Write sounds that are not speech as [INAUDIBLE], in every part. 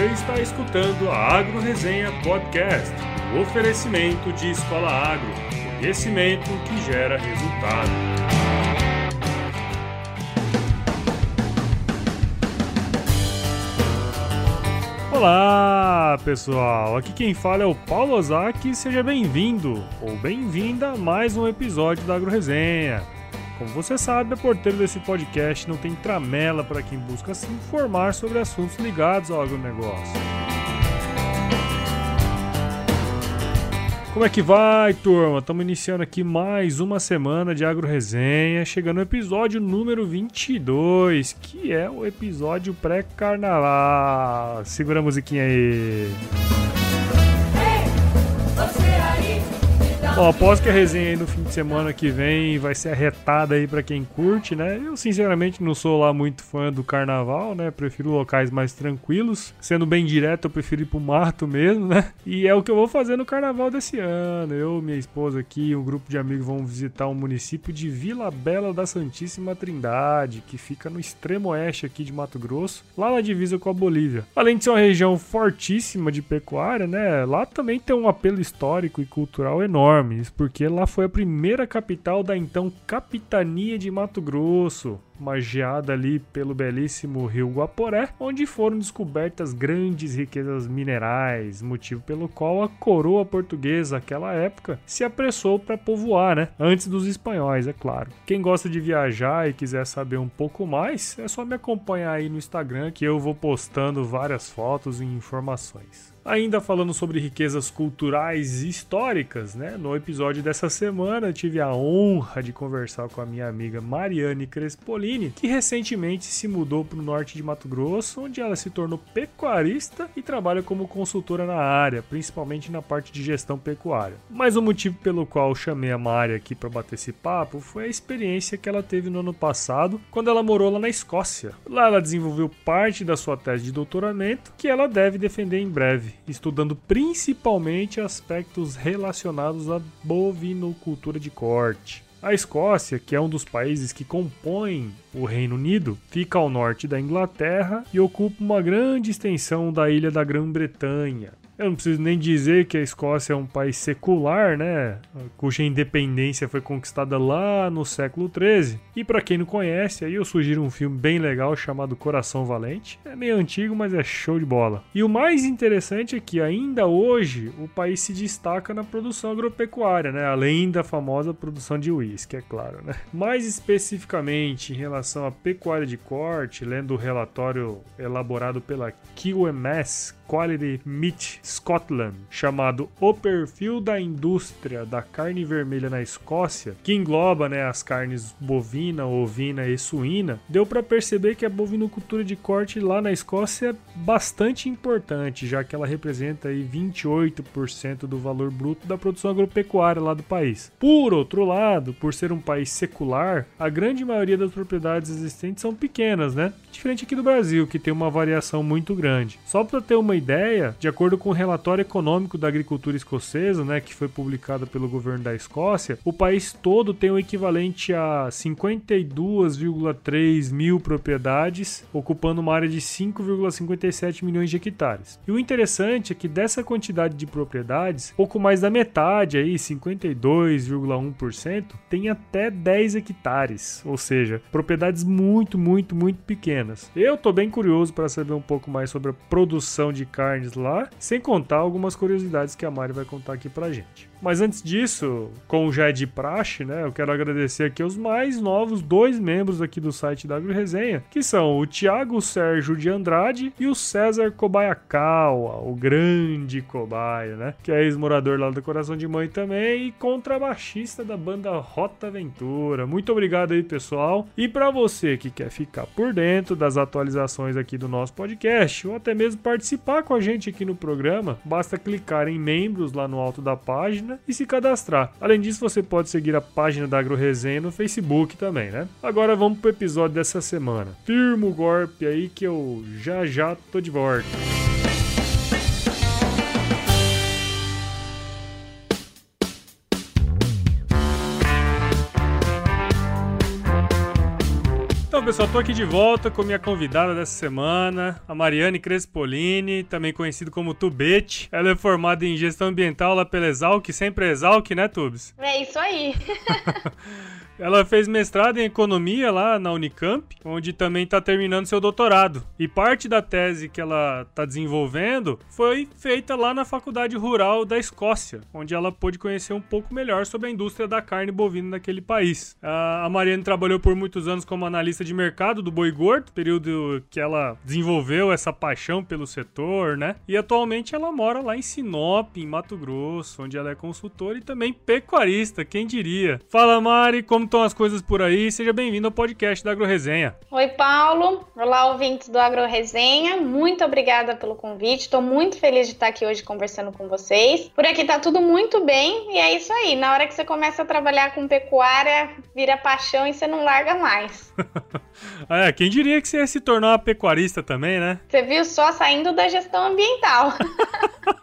Você está escutando a Agro Resenha Podcast, o oferecimento de Escola Agro, conhecimento que gera resultado. Olá, pessoal! Aqui quem fala é o Paulo Ozaki. Seja bem-vindo ou bem-vinda a mais um episódio da Agro Resenha. Como você sabe, a porteira desse podcast não tem tramela para quem busca se informar sobre assuntos ligados ao agronegócio. Como é que vai, turma? Estamos iniciando aqui mais uma semana de Agro Resenha, chegando no episódio número 22, que é o episódio pré-carnaval. Segura a musiquinha aí. Bom, após que a resenha aí no fim de semana que vem vai ser arretada aí para quem curte, né? Eu sinceramente não sou lá muito fã do carnaval, né? Prefiro locais mais tranquilos. Sendo bem direto, eu prefiro ir pro mato mesmo, né? E é o que eu vou fazer no carnaval desse ano. Eu, minha esposa aqui, um grupo de amigos vão visitar o município de Vila Bela da Santíssima Trindade, que fica no extremo oeste aqui de Mato Grosso, lá na divisa com a Bolívia. Além de ser uma região fortíssima de pecuária, né? Lá também tem um apelo histórico e cultural enorme porque lá foi a primeira capital da então Capitania de Mato Grosso, magiada ali pelo belíssimo rio Guaporé, onde foram descobertas grandes riquezas minerais, motivo pelo qual a coroa portuguesa naquela época se apressou para povoar, né? Antes dos espanhóis, é claro. Quem gosta de viajar e quiser saber um pouco mais, é só me acompanhar aí no Instagram que eu vou postando várias fotos e informações. Ainda falando sobre riquezas culturais e históricas, né? No episódio dessa semana tive a honra de conversar com a minha amiga Mariane Crespolini, que recentemente se mudou para o norte de Mato Grosso, onde ela se tornou pecuarista e trabalha como consultora na área, principalmente na parte de gestão pecuária. Mas o motivo pelo qual chamei a Mari aqui para bater esse papo foi a experiência que ela teve no ano passado, quando ela morou lá na Escócia. Lá ela desenvolveu parte da sua tese de doutoramento, que ela deve defender em breve estudando principalmente aspectos relacionados à bovinocultura de corte. A Escócia, que é um dos países que compõem o Reino Unido, fica ao norte da Inglaterra e ocupa uma grande extensão da ilha da Grã-Bretanha. Eu não preciso nem dizer que a Escócia é um país secular, né? Cuja independência foi conquistada lá no século XIII. E para quem não conhece, aí eu sugiro um filme bem legal chamado Coração Valente. É meio antigo, mas é show de bola. E o mais interessante é que ainda hoje o país se destaca na produção agropecuária, né? Além da famosa produção de uísque, é claro, né? Mais especificamente em relação à pecuária de corte, lendo o relatório elaborado pela QMS, Quality Meat Scotland, chamado O Perfil da Indústria da Carne Vermelha na Escócia, que engloba né, as carnes bovina, ovina e suína, deu para perceber que a bovinocultura de corte lá na Escócia é bastante importante, já que ela representa aí 28% do valor bruto da produção agropecuária lá do país. Por outro lado, por ser um país secular, a grande maioria das propriedades existentes são pequenas, né? Diferente aqui do Brasil, que tem uma variação muito grande. Só para ter uma ideia, de acordo com o relatório econômico da agricultura escocesa, né, que foi publicado pelo governo da Escócia, o país todo tem o equivalente a 52,3 mil propriedades, ocupando uma área de 5,57 milhões de hectares. E o interessante é que dessa quantidade de propriedades, pouco mais da metade, aí 52,1%, tem até 10 hectares, ou seja, propriedades muito, muito, muito pequenas. Eu tô bem curioso para saber um pouco mais sobre a produção de carnes lá, sem contar algumas curiosidades que a Mari vai contar aqui pra gente. Mas antes disso, como já é de praxe, né, eu quero agradecer aqui os mais novos dois membros aqui do site Agro Resenha, que são o Thiago Sérgio de Andrade e o César Kobayakawa, o grande cobaia, né, que é ex-morador lá do Coração de Mãe também e contrabaixista da banda Rota Aventura. Muito obrigado aí, pessoal. E para você que quer ficar por dentro das atualizações aqui do nosso podcast ou até mesmo participar com a gente aqui no programa, basta clicar em membros lá no alto da página página e se cadastrar. Além disso, você pode seguir a página da AgroResenha no Facebook também, né? Agora vamos pro episódio dessa semana. Firma o golpe aí que eu já já tô de volta. Então, pessoal, tô aqui de volta com minha convidada dessa semana, a Mariane Crespolini, também conhecida como Tubete. Ela é formada em gestão ambiental lá pela Exalc, sempre é Exalc, né, Tubes? É isso aí. [LAUGHS] Ela fez mestrado em economia lá na Unicamp, onde também está terminando seu doutorado. E parte da tese que ela está desenvolvendo foi feita lá na Faculdade Rural da Escócia, onde ela pôde conhecer um pouco melhor sobre a indústria da carne bovina daquele país. A Mariane trabalhou por muitos anos como analista de mercado do boi gordo, período que ela desenvolveu essa paixão pelo setor, né? E atualmente ela mora lá em Sinop, em Mato Grosso, onde ela é consultora e também pecuarista, quem diria. Fala Mari, como estão as coisas por aí? Seja bem-vindo ao podcast da AgroResenha. Oi, Paulo. Olá, ouvintes do AgroResenha. Muito obrigada pelo convite. Estou muito feliz de estar aqui hoje conversando com vocês. Por aqui tá tudo muito bem e é isso aí. Na hora que você começa a trabalhar com pecuária, vira paixão e você não larga mais. [LAUGHS] é, quem diria que você ia se tornar uma pecuarista também, né? Você viu só saindo da gestão ambiental.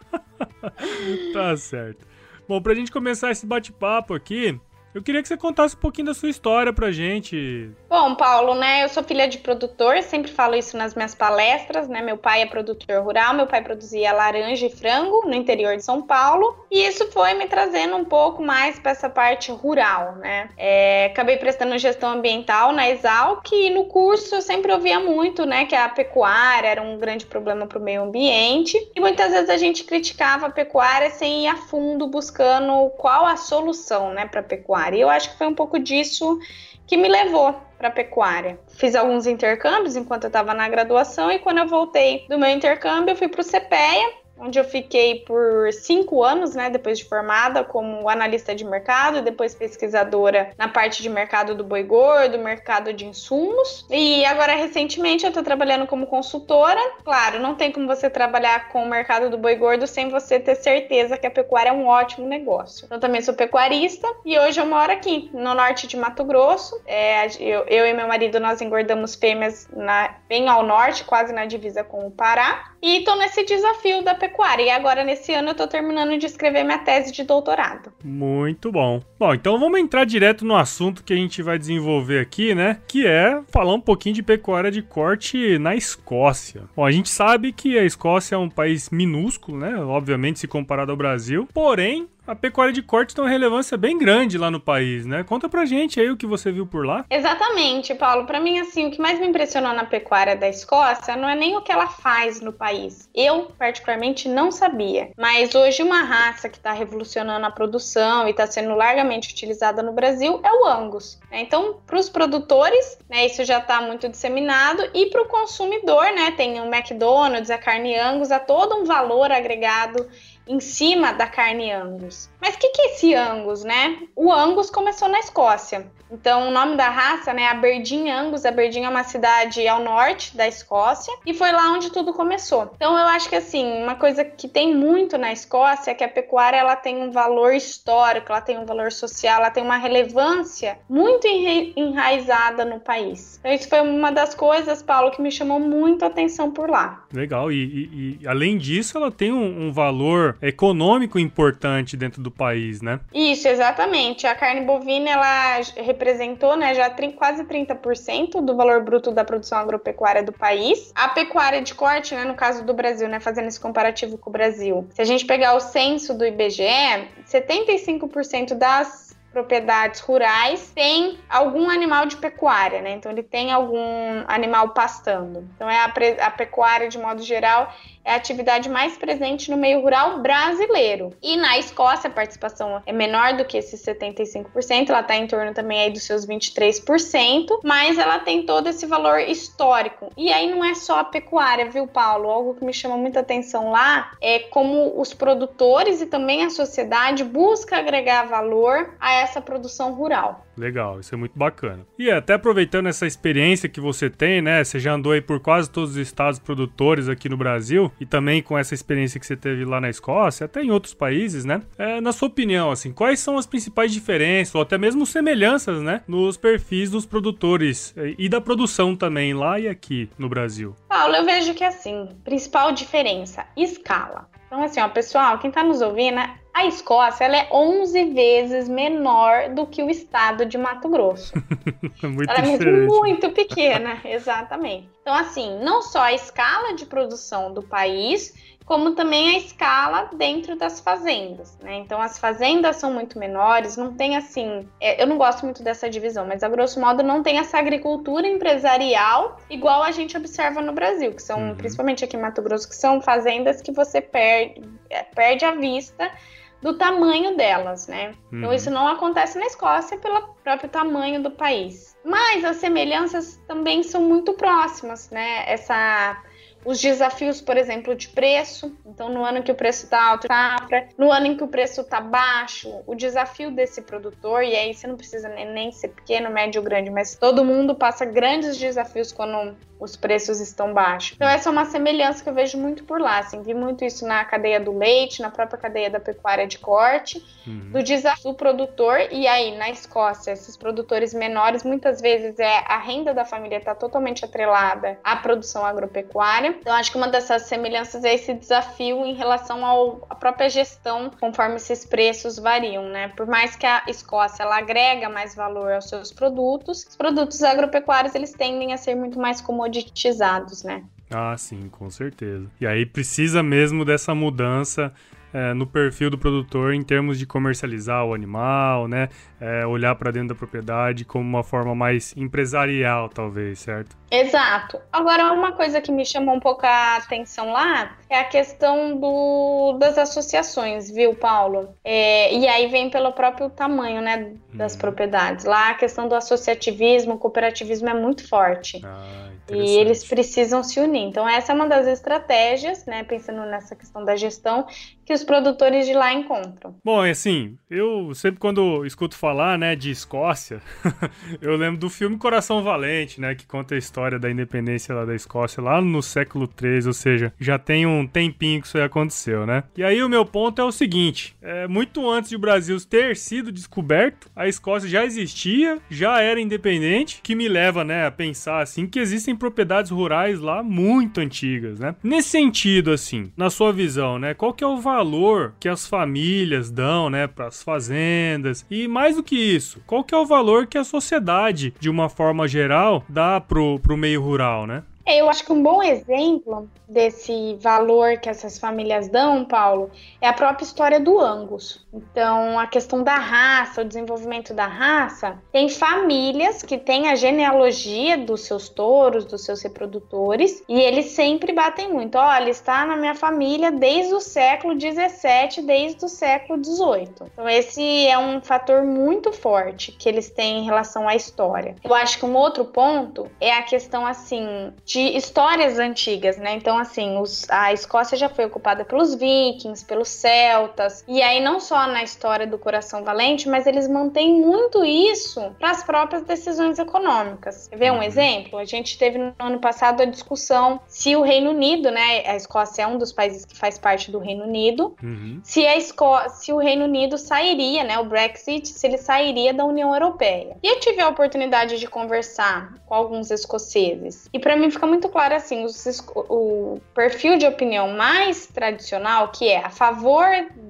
[LAUGHS] tá certo. Bom, pra gente começar esse bate-papo aqui, eu queria que você contasse um pouquinho da sua história pra gente. Bom, Paulo, né? Eu sou filha de produtor, sempre falo isso nas minhas palestras, né? Meu pai é produtor rural, meu pai produzia laranja e frango no interior de São Paulo, e isso foi me trazendo um pouco mais para essa parte rural, né? É, acabei prestando gestão ambiental na Exalc e no curso eu sempre ouvia muito, né, que a pecuária era um grande problema para o meio ambiente, e muitas vezes a gente criticava a pecuária sem ir a fundo buscando qual a solução, né, para pecuária pecuária. E eu acho que foi um pouco disso que me levou para pecuária. Fiz alguns intercâmbios enquanto eu estava na graduação e quando eu voltei do meu intercâmbio, eu fui para o CPEA onde eu fiquei por cinco anos, né, depois de formada, como analista de mercado, depois pesquisadora na parte de mercado do boi gordo, mercado de insumos. E agora, recentemente, eu estou trabalhando como consultora. Claro, não tem como você trabalhar com o mercado do boi gordo sem você ter certeza que a pecuária é um ótimo negócio. Eu também sou pecuarista e hoje eu moro aqui, no norte de Mato Grosso. É, eu, eu, e meu marido, nós engordamos fêmeas na, bem ao norte, quase na divisa com o Pará. E estou nesse desafio da pecuária pecuária. E agora, nesse ano, eu tô terminando de escrever minha tese de doutorado. Muito bom. Bom, então vamos entrar direto no assunto que a gente vai desenvolver aqui, né? Que é falar um pouquinho de pecuária de corte na Escócia. Bom, a gente sabe que a Escócia é um país minúsculo, né? Obviamente, se comparado ao Brasil. Porém, a pecuária de corte tem uma relevância bem grande lá no país, né? Conta pra gente aí o que você viu por lá. Exatamente, Paulo. Para mim, assim, o que mais me impressionou na pecuária da Escócia não é nem o que ela faz no país. Eu, particularmente, não sabia. Mas hoje, uma raça que está revolucionando a produção e está sendo largamente utilizada no Brasil é o Angus. Né? Então, para os produtores, né, isso já está muito disseminado, e para o consumidor, né, tem o McDonald's, a carne Angus, há todo um valor agregado em cima da carne Angus. Mas o que, que é esse Angus, né? O Angus começou na Escócia. Então, o nome da raça né, é Aberdeen Angus. Aberdeen é uma cidade ao norte da Escócia e foi lá onde tudo começou. Então, eu acho que assim, uma coisa que tem muito na Escócia é que a pecuária ela tem um valor histórico, ela tem um valor social, ela tem uma relevância muito enraizada no país. Então, isso foi uma das coisas, Paulo, que me chamou muito a atenção por lá. Legal, e, e, e além disso, ela tem um, um valor econômico importante dentro do país, né? Isso, exatamente. A carne bovina ela representou, né, já quase 30% do valor bruto da produção agropecuária do país. A pecuária de corte, né, no caso do Brasil, né, fazendo esse comparativo com o Brasil. Se a gente pegar o censo do IBGE, 75% das propriedades rurais tem algum animal de pecuária, né? Então ele tem algum animal pastando. Então é a, a pecuária de modo geral é a atividade mais presente no meio rural brasileiro. E na Escócia a participação é menor do que esses 75%, ela está em torno também aí dos seus 23%, mas ela tem todo esse valor histórico. E aí não é só a pecuária, viu, Paulo? Algo que me chama muita atenção lá é como os produtores e também a sociedade busca agregar valor a essa produção rural. Legal, isso é muito bacana. E até aproveitando essa experiência que você tem, né? Você já andou aí por quase todos os estados produtores aqui no Brasil e também com essa experiência que você teve lá na Escócia, até em outros países, né? É, na sua opinião, assim, quais são as principais diferenças ou até mesmo semelhanças, né, nos perfis dos produtores é, e da produção também lá e aqui no Brasil? Paulo, eu vejo que assim, principal diferença, escala. Então, assim, ó, pessoal, quem tá nos ouvindo, A Escócia ela é 11 vezes menor do que o estado de Mato Grosso. [LAUGHS] muito ela é muito pequena, [LAUGHS] exatamente. Então, assim, não só a escala de produção do país, como também a escala dentro das fazendas, né? Então as fazendas são muito menores, não tem assim, é, eu não gosto muito dessa divisão, mas a grosso modo não tem essa agricultura empresarial igual a gente observa no Brasil, que são, uhum. principalmente aqui em Mato Grosso, que são fazendas que você perde, é, perde a vista do tamanho delas, né? Então, uhum. Então isso não acontece na Escócia pelo próprio tamanho do país. Mas as semelhanças também são muito próximas, né? Essa os desafios, por exemplo, de preço. Então, no ano que o preço está alto, safra. No ano em que o preço está baixo, o desafio desse produtor, e aí você não precisa nem, nem ser pequeno, médio ou grande, mas todo mundo passa grandes desafios quando os preços estão baixos. Então, essa é uma semelhança que eu vejo muito por lá. Assim, vi muito isso na cadeia do leite, na própria cadeia da pecuária de corte, uhum. do desafio do produtor. E aí, na Escócia, esses produtores menores, muitas vezes é a renda da família está totalmente atrelada à produção agropecuária. Então, acho que uma dessas semelhanças é esse desafio em relação ao, à própria gestão, conforme esses preços variam, né? Por mais que a Escócia ela agrega mais valor aos seus produtos, os produtos agropecuários eles tendem a ser muito mais comoditizados, né? Ah, sim, com certeza. E aí precisa mesmo dessa mudança é, no perfil do produtor em termos de comercializar o animal, né? É, olhar para dentro da propriedade como uma forma mais empresarial, talvez, certo? Exato. Agora, uma coisa que me chamou um pouco a atenção lá é a questão do, das associações, viu, Paulo? É, e aí vem pelo próprio tamanho, né, das hum. propriedades. Lá a questão do associativismo, o cooperativismo é muito forte. Ah, e eles precisam se unir. Então, essa é uma das estratégias, né, pensando nessa questão da gestão, que os produtores de lá encontram. Bom, assim, eu sempre quando escuto falar, né, de Escócia, [LAUGHS] eu lembro do filme Coração Valente, né, que conta a história da independência lá da Escócia lá no século 13, ou seja, já tem um tempinho que isso aí aconteceu, né? E aí o meu ponto é o seguinte, é, muito antes de o Brasil ter sido descoberto, a Escócia já existia, já era independente, que me leva, né, a pensar assim que existem propriedades rurais lá muito antigas, né? Nesse sentido, assim, na sua visão, né, qual que é o valor valor que as famílias dão, né, para as fazendas e mais do que isso, qual que é o valor que a sociedade, de uma forma geral, dá pro, pro meio rural, né? É, eu acho que um bom exemplo desse valor que essas famílias dão, Paulo, é a própria história do Angus. Então, a questão da raça, o desenvolvimento da raça, tem famílias que têm a genealogia dos seus touros, dos seus reprodutores, e eles sempre batem muito. Olha, está na minha família desde o século 17, desde o século 18. Então, esse é um fator muito forte que eles têm em relação à história. Eu acho que um outro ponto é a questão assim de histórias antigas, né? Então, assim, os, a Escócia já foi ocupada pelos vikings, pelos celtas, e aí não só na história do Coração Valente, mas eles mantêm muito isso para as próprias decisões econômicas. Quer ver um uhum. exemplo? A gente teve no ano passado a discussão se o Reino Unido, né? A Escócia é um dos países que faz parte do Reino Unido, uhum. se, a Esco se o Reino Unido sairia, né? O Brexit, se ele sairia da União Europeia. E eu tive a oportunidade de conversar com alguns escoceses, e para mim fica muito claro assim, o perfil de opinião mais tradicional, que é a favor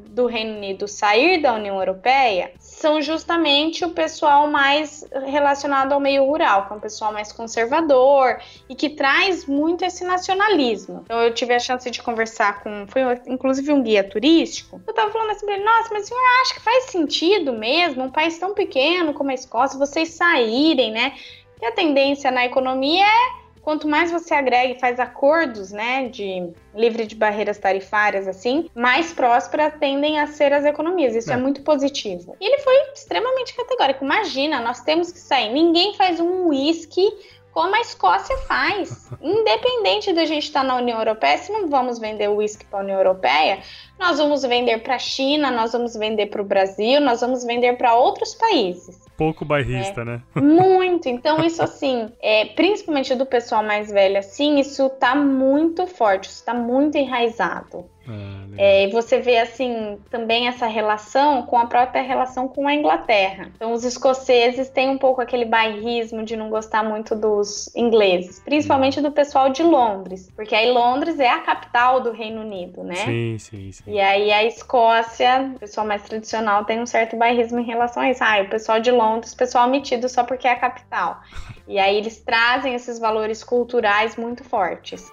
do Reino Unido sair da União Europeia, são justamente o pessoal mais relacionado ao meio rural, que é um pessoal mais conservador e que traz muito esse nacionalismo. Então eu tive a chance de conversar com, foi inclusive um guia turístico. Eu tava falando assim pra ele, nossa, mas o senhor acha que faz sentido mesmo, um país tão pequeno como a Escócia, vocês saírem, né? E a tendência na economia é quanto mais você agrega e faz acordos, né, de livre de barreiras tarifárias, assim, mais prósperas tendem a ser as economias. Isso é, é muito positivo. E ele foi extremamente categórico. Imagina, nós temos que sair. Ninguém faz um uísque como a Escócia faz. Independente da gente estar na União Europeia, se não vamos vender uísque para a União Europeia, nós vamos vender para a China, nós vamos vender para o Brasil, nós vamos vender para outros países pouco bairrista, é, né? Muito. Então, isso assim, é, principalmente do pessoal mais velho, assim, isso tá muito forte, isso tá muito enraizado. Ah, é, e você vê assim também essa relação com a própria relação com a Inglaterra. Então os escoceses têm um pouco aquele bairrismo de não gostar muito dos ingleses, principalmente do pessoal de Londres, porque aí Londres é a capital do Reino Unido, né? Sim, sim, sim. E aí a Escócia, o pessoal mais tradicional tem um certo bairrismo em relação a isso. Ah, o pessoal de Londres, pessoal metido só porque é a capital. [LAUGHS] E aí eles trazem esses valores culturais muito fortes.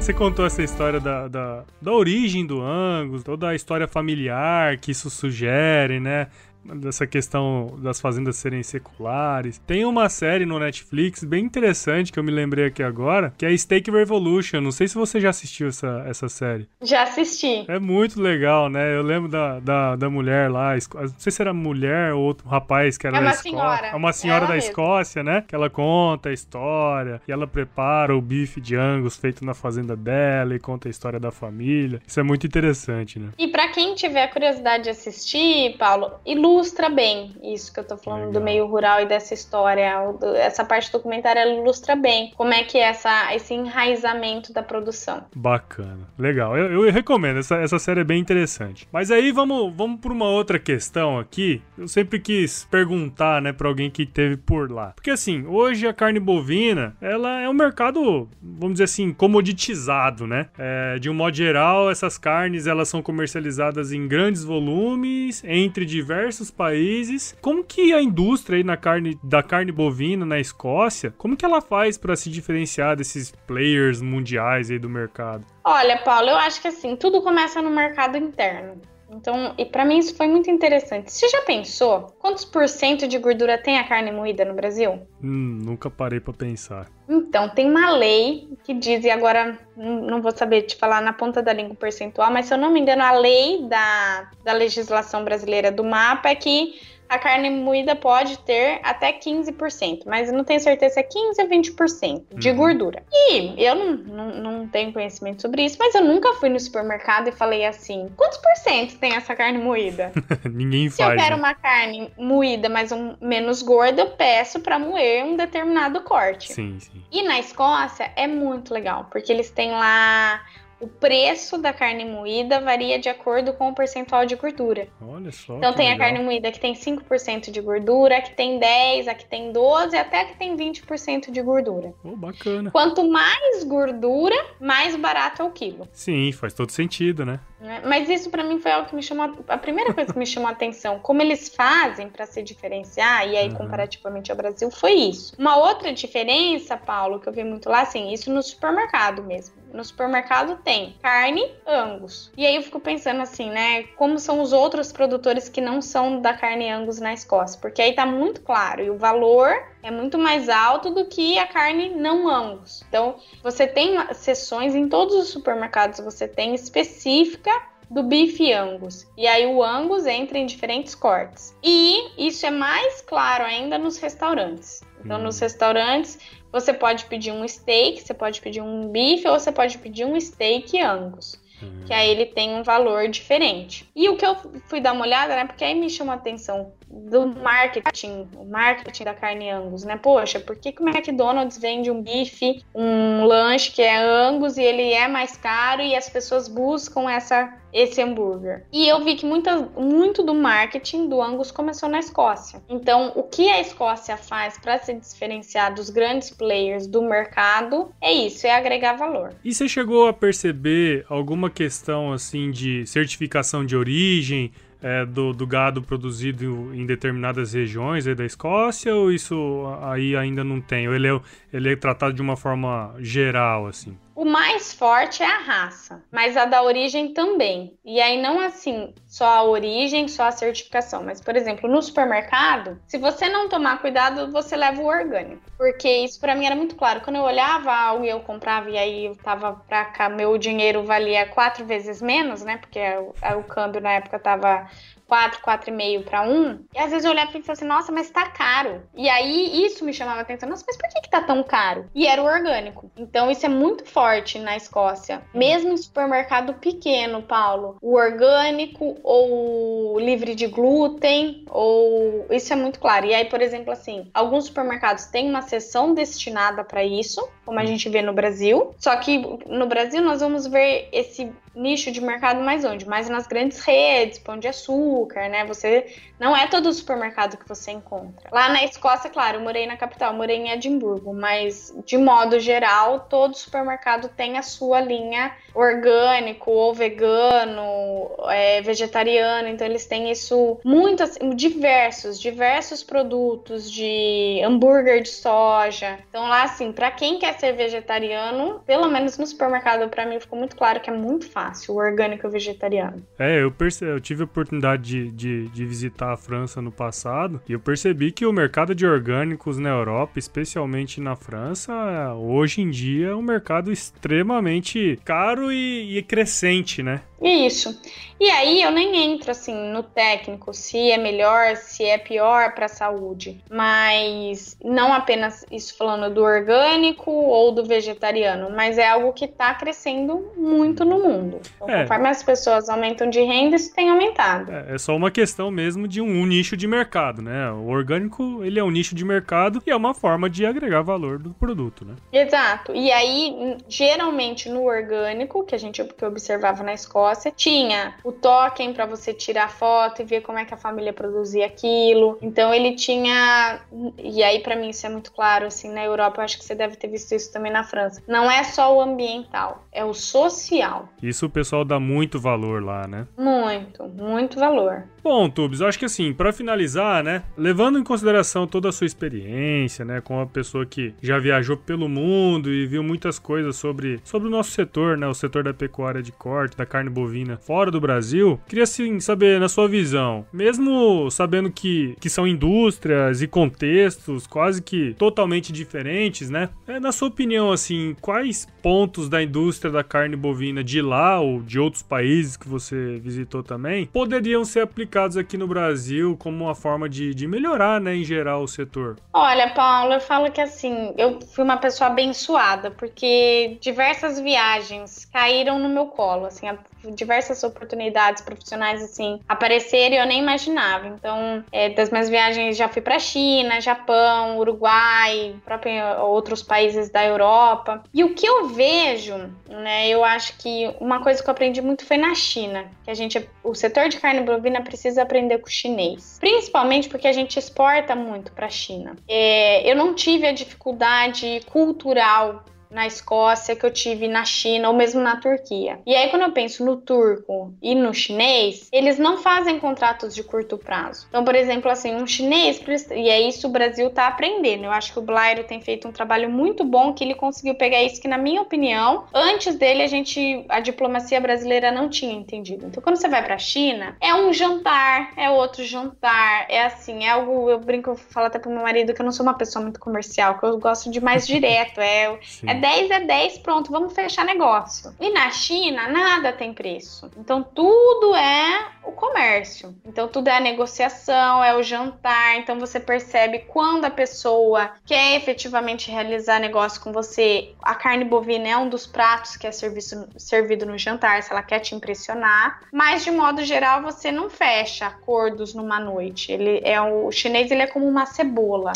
Você contou essa história da, da, da origem do Angus, toda a história familiar que isso sugere, né? Dessa questão das fazendas serem seculares. Tem uma série no Netflix bem interessante que eu me lembrei aqui agora, que é Steak Revolution. Não sei se você já assistiu essa, essa série. Já assisti. É muito legal, né? Eu lembro da, da, da mulher lá, não sei se era mulher ou outro rapaz que era é uma senhora. É uma senhora ela da mesmo. Escócia, né? Que ela conta a história e ela prepara o bife de Angus feito na fazenda dela e conta a história da família. Isso é muito interessante, né? E para quem tiver curiosidade de assistir, Paulo, ilustra ilustra bem isso que eu tô falando Legal. do meio rural e dessa história. Essa parte documentária ilustra bem como é que é essa, esse enraizamento da produção. Bacana. Legal. Eu, eu recomendo. Essa, essa série é bem interessante. Mas aí vamos, vamos por uma outra questão aqui. Eu sempre quis perguntar, né, pra alguém que teve por lá. Porque assim, hoje a carne bovina, ela é um mercado, vamos dizer assim, comoditizado, né? É, de um modo geral, essas carnes, elas são comercializadas em grandes volumes, entre diversos diversos países. Como que a indústria aí na carne, da carne bovina na Escócia, como que ela faz para se diferenciar desses players mundiais aí do mercado? Olha, Paulo, eu acho que assim, tudo começa no mercado interno. Então, e para mim isso foi muito interessante. Você já pensou quantos por cento de gordura tem a carne moída no Brasil? Hum, nunca parei para pensar. Então, tem uma lei que diz, e agora não vou saber te falar na ponta da língua percentual, mas se eu não me engano, a lei da, da legislação brasileira do mapa é que a carne moída pode ter até 15%, mas eu não tenho certeza se é 15 ou 20% de uhum. gordura. E eu não, não, não, tenho conhecimento sobre isso, mas eu nunca fui no supermercado e falei assim: quantos por cento tem essa carne moída? [LAUGHS] Ninguém se faz. Se eu quero né? uma carne moída, mas um, menos gorda, eu peço para moer um determinado corte. Sim, sim. E na Escócia é muito legal, porque eles têm lá o preço da carne moída varia de acordo com o percentual de gordura. Olha só. Então tem legal. a carne moída que tem 5% de gordura, a que tem 10, a que tem 12, até a que tem 20% de gordura. Oh, bacana. Quanto mais gordura, mais barato é o quilo. Sim, faz todo sentido, né? É, mas isso para mim foi algo que me chamou a primeira coisa que me chamou a atenção, como eles fazem para se diferenciar e aí uhum. comparativamente ao Brasil foi isso. Uma outra diferença, Paulo, que eu vi muito lá, assim, isso no supermercado mesmo. No supermercado tem carne Angus. E aí eu fico pensando assim, né? Como são os outros produtores que não são da carne Angus na Escócia? Porque aí tá muito claro. E o valor é muito mais alto do que a carne não Angus. Então, você tem seções em todos os supermercados, você tem específica do bife Angus. E aí o Angus entra em diferentes cortes. E isso é mais claro ainda nos restaurantes. Então, hum. nos restaurantes, você pode pedir um steak, você pode pedir um bife ou você pode pedir um steak Angus. Hum. Que aí ele tem um valor diferente. E o que eu fui dar uma olhada, né? Porque aí me chamou a atenção do marketing, o marketing da carne Angus, né? Poxa, por que o McDonald's vende um bife, um lanche que é Angus e ele é mais caro e as pessoas buscam essa esse hambúrguer. E eu vi que muita, muito do marketing do Angus começou na Escócia. Então, o que a Escócia faz para se diferenciar dos grandes players do mercado é isso, é agregar valor. E você chegou a perceber alguma questão assim de certificação de origem? é, do, do, gado produzido em determinadas regiões da Escócia ou isso aí ainda não tem? Ou ele é, ele é tratado de uma forma geral, assim? O mais forte é a raça, mas a da origem também. E aí não assim, só a origem, só a certificação, mas por exemplo, no supermercado, se você não tomar cuidado, você leva o orgânico. Porque isso para mim era muito claro. Quando eu olhava algo e eu comprava e aí eu tava pra cá, meu dinheiro valia quatro vezes menos, né? Porque o, o câmbio na época tava 4, 4,5 para 1. E às vezes eu olhava e pensava assim, nossa, mas tá caro. E aí isso me chamava a atenção, nossa, mas por que, que tá tão caro? E era o orgânico. Então isso é muito forte na Escócia. Mesmo em supermercado pequeno, Paulo, o orgânico ou livre de glúten, ou isso é muito claro. E aí, por exemplo, assim, alguns supermercados têm uma seção destinada para isso, como a gente vê no Brasil. Só que no Brasil nós vamos ver esse nicho de mercado mais onde? Mais nas grandes redes, pão de açúcar, né? Você não é todo supermercado que você encontra. Lá na Escócia, claro, eu morei na capital, morei em Edimburgo, mas de modo geral, todo supermercado tem a sua linha orgânico ou vegano, é, vegetariano, então eles têm isso muito assim, diversos, diversos produtos de hambúrguer de soja. Então lá assim, para quem quer ser vegetariano, pelo menos no supermercado para mim ficou muito claro que é muito fácil fácil, o orgânico vegetariano. É, eu, perce... eu tive a oportunidade de, de, de, visitar a França no passado e eu percebi que o mercado de orgânicos na Europa, especialmente na França, hoje em dia é um mercado extremamente caro e, e crescente, né? Isso. E aí eu nem entro assim no técnico se é melhor, se é pior para a saúde, mas não apenas isso falando do orgânico ou do vegetariano, mas é algo que está crescendo muito no mundo. Então, é. Conforme as pessoas aumentam de renda, isso tem aumentado. É, é só uma questão mesmo de um, um, nicho de mercado, né? O orgânico ele é um nicho de mercado e é uma forma de agregar valor do produto, né? Exato. E aí geralmente no orgânico que a gente que observava na escola tinha o token para você tirar foto e ver como é que a família produzia aquilo. Então ele tinha e aí para mim isso é muito claro assim na Europa, eu acho que você deve ter visto isso também na França. Não é só o ambiental, é o social. Isso o pessoal dá muito valor lá, né? Muito, muito valor. Bom, Tubes, eu acho que assim, para finalizar, né, levando em consideração toda a sua experiência, né, com uma pessoa que já viajou pelo mundo e viu muitas coisas sobre, sobre o nosso setor, né, o setor da pecuária de corte, da carne bovina fora do Brasil, queria assim saber na sua visão, mesmo sabendo que, que são indústrias e contextos quase que totalmente diferentes, né, é, na sua opinião, assim, quais pontos da indústria da carne bovina de lá ou de outros países que você visitou também poderiam ser aplicados aplicados aqui no Brasil como uma forma de, de melhorar, né, em geral, o setor? Olha, Paulo, eu falo que assim, eu fui uma pessoa abençoada, porque diversas viagens caíram no meu colo, assim, diversas oportunidades profissionais assim apareceram e eu nem imaginava. Então, é, das minhas viagens já fui para China, Japão, Uruguai, próprio outros países da Europa. E o que eu vejo, né, eu acho que uma coisa que eu aprendi muito foi na China, que a gente o setor de carne bovina precisa aprender com o chinês, principalmente porque a gente exporta muito para a China. É, eu não tive a dificuldade cultural na Escócia que eu tive na China ou mesmo na Turquia. E aí quando eu penso no turco e no chinês, eles não fazem contratos de curto prazo. Então, por exemplo, assim, um chinês, e é isso o Brasil tá aprendendo. Eu acho que o Blairo tem feito um trabalho muito bom que ele conseguiu pegar isso que na minha opinião, antes dele a gente a diplomacia brasileira não tinha entendido. Então, quando você vai para a China, é um jantar, é outro jantar, é assim, é algo eu brinco, eu falo até pro meu marido que eu não sou uma pessoa muito comercial, que eu gosto de mais direto, é, é 10 é 10, pronto, vamos fechar negócio. E na China, nada tem preço. Então, tudo é o comércio. Então, tudo é a negociação, é o jantar. Então, você percebe quando a pessoa quer efetivamente realizar negócio com você. A carne bovina é um dos pratos que é serviço, servido no jantar, se ela quer te impressionar. Mas, de modo geral, você não fecha acordos numa noite. Ele é o chinês, ele é como uma cebola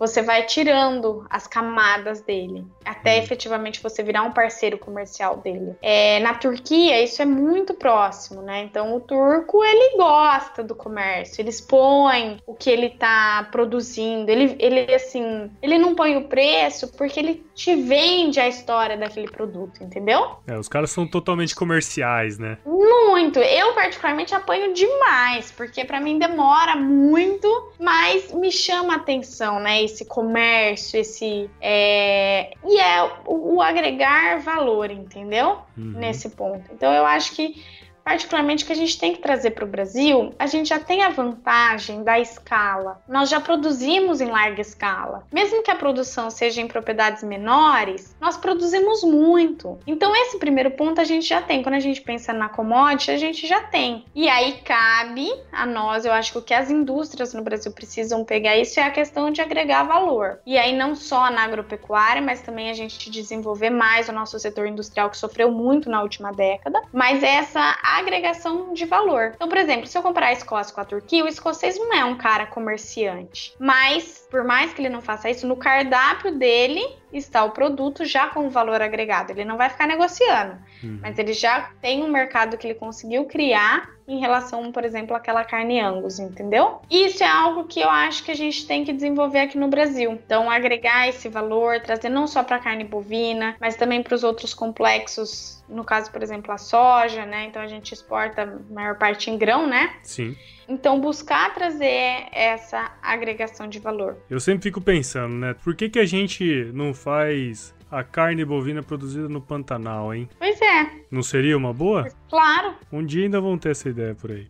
você vai tirando as camadas dele, até uhum. efetivamente você virar um parceiro comercial dele. É, na Turquia, isso é muito próximo, né? Então, o turco, ele gosta do comércio, ele expõe o que ele tá produzindo, ele, ele assim, ele não põe o preço porque ele te vende a história daquele produto, entendeu? É, os caras são totalmente comerciais, né? Muito. Eu, particularmente, apanho demais, porque para mim demora muito, mas me chama a atenção, né? Esse comércio, esse. É... E é o, o, agregar valor, entendeu? Uhum. Nesse ponto. Então eu acho que particularmente que a gente tem que trazer para o Brasil, a gente já tem a vantagem da escala. Nós já produzimos em larga escala. Mesmo que a produção seja em propriedades menores, nós produzimos muito. Então, esse primeiro ponto a gente já tem. Quando a gente pensa na commodity, a gente já tem. E aí cabe a nós, eu acho que o que as indústrias no Brasil precisam pegar isso é a questão de agregar valor. E aí não só na agropecuária, mas também a gente desenvolver mais o nosso setor industrial que sofreu muito na última década, mas essa agregação de valor. Então, por exemplo, se eu comparar a Escócia com a Turquia, o escocês não é um cara comerciante, mas por mais que ele não faça isso, no cardápio dele está o produto já com valor agregado. Ele não vai ficar negociando, uhum. mas ele já tem um mercado que ele conseguiu criar em relação, por exemplo, àquela carne Angus, entendeu? Isso é algo que eu acho que a gente tem que desenvolver aqui no Brasil. Então, agregar esse valor, trazer não só para a carne bovina, mas também para os outros complexos, no caso, por exemplo, a soja, né? Então a gente exporta a maior parte em grão, né? Sim. Então, buscar trazer essa agregação de valor. Eu sempre fico pensando, né? Por que, que a gente não faz a carne bovina produzida no Pantanal, hein? Pois é. Não seria uma boa? Claro. Um dia ainda vão ter essa ideia por aí.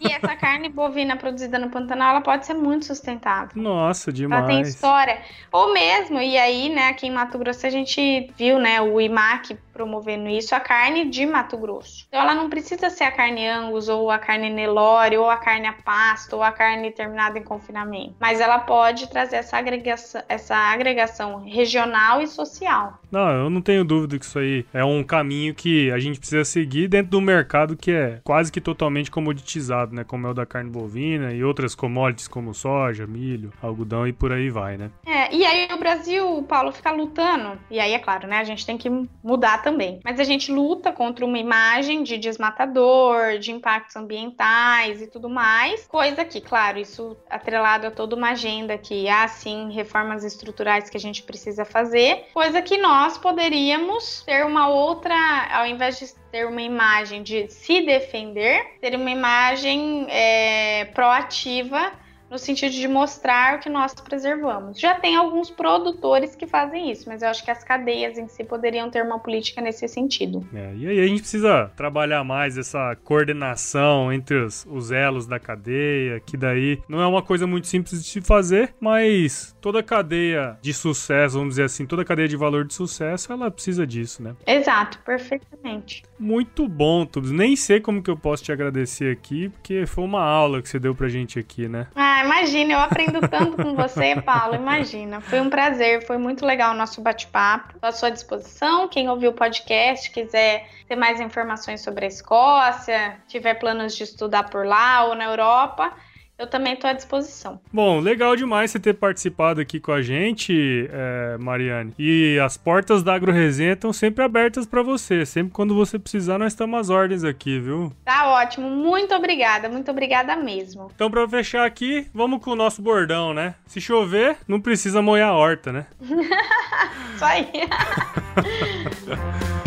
E essa [LAUGHS] carne bovina produzida no Pantanal, ela pode ser muito sustentável. Nossa, demais. Ela tem história. Ou mesmo, e aí, né, aqui em Mato Grosso a gente viu, né, o IMAC promovendo isso, a carne de Mato Grosso. Então ela não precisa ser a carne Angus, ou a carne Nelore, ou a carne a pasto, ou a carne terminada em confinamento. Mas ela pode trazer essa agregação, essa agregação regional e social. Não, eu não tenho dúvida que isso aí é um caminho que a gente precisa seguir dentro do mercado que é quase que totalmente comoditizado, né? Como é o da carne bovina e outras commodities como soja, milho, algodão e por aí vai, né? É, e aí o Brasil, Paulo, fica lutando, e aí é claro, né? A gente tem que mudar também. Mas a gente luta contra uma imagem de desmatador, de impactos ambientais e tudo mais. Coisa que, claro, isso atrelado a toda uma agenda que há sim reformas estruturais que a gente precisa fazer. Coisa que nós poderíamos ter uma outra, ao invés de ter uma imagem de se defender, ter uma imagem é, proativa no sentido de mostrar o que nós preservamos. Já tem alguns produtores que fazem isso, mas eu acho que as cadeias em si poderiam ter uma política nesse sentido. É, e aí a gente precisa trabalhar mais essa coordenação entre os, os elos da cadeia, que daí não é uma coisa muito simples de se fazer, mas toda cadeia de sucesso, vamos dizer assim, toda cadeia de valor de sucesso, ela precisa disso, né? Exato, perfeitamente. Muito bom, Tubs. Nem sei como que eu posso te agradecer aqui, porque foi uma aula que você deu pra gente aqui, né? Ah, ah, imagina, eu aprendo tanto com você, Paulo. Imagina. Foi um prazer, foi muito legal o nosso bate-papo. Estou à sua disposição. Quem ouviu o podcast, quiser ter mais informações sobre a Escócia, tiver planos de estudar por lá ou na Europa, eu também estou à disposição. Bom, legal demais você ter participado aqui com a gente, é, Mariane. E as portas da AgroResenha estão sempre abertas para você. Sempre quando você precisar, nós estamos às ordens aqui, viu? Tá ótimo. Muito obrigada. Muito obrigada mesmo. Então, para fechar aqui, vamos com o nosso bordão, né? Se chover, não precisa molhar a horta, né? [LAUGHS] Isso aí. [LAUGHS]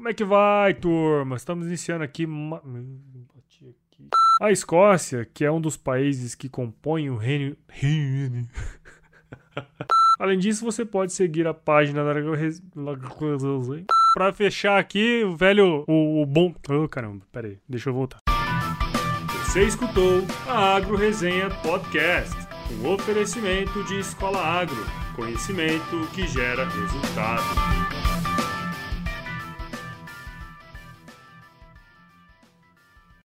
Como é que vai, turma? Estamos iniciando aqui. A Escócia, que é um dos países que compõem o Reino. [LAUGHS] Além disso, você pode seguir a página da Para fechar aqui, o velho. O, o bom. Oh, caramba, pera aí, deixa eu voltar. Você escutou a Agro Resenha Podcast, um oferecimento de Escola Agro, conhecimento que gera resultado.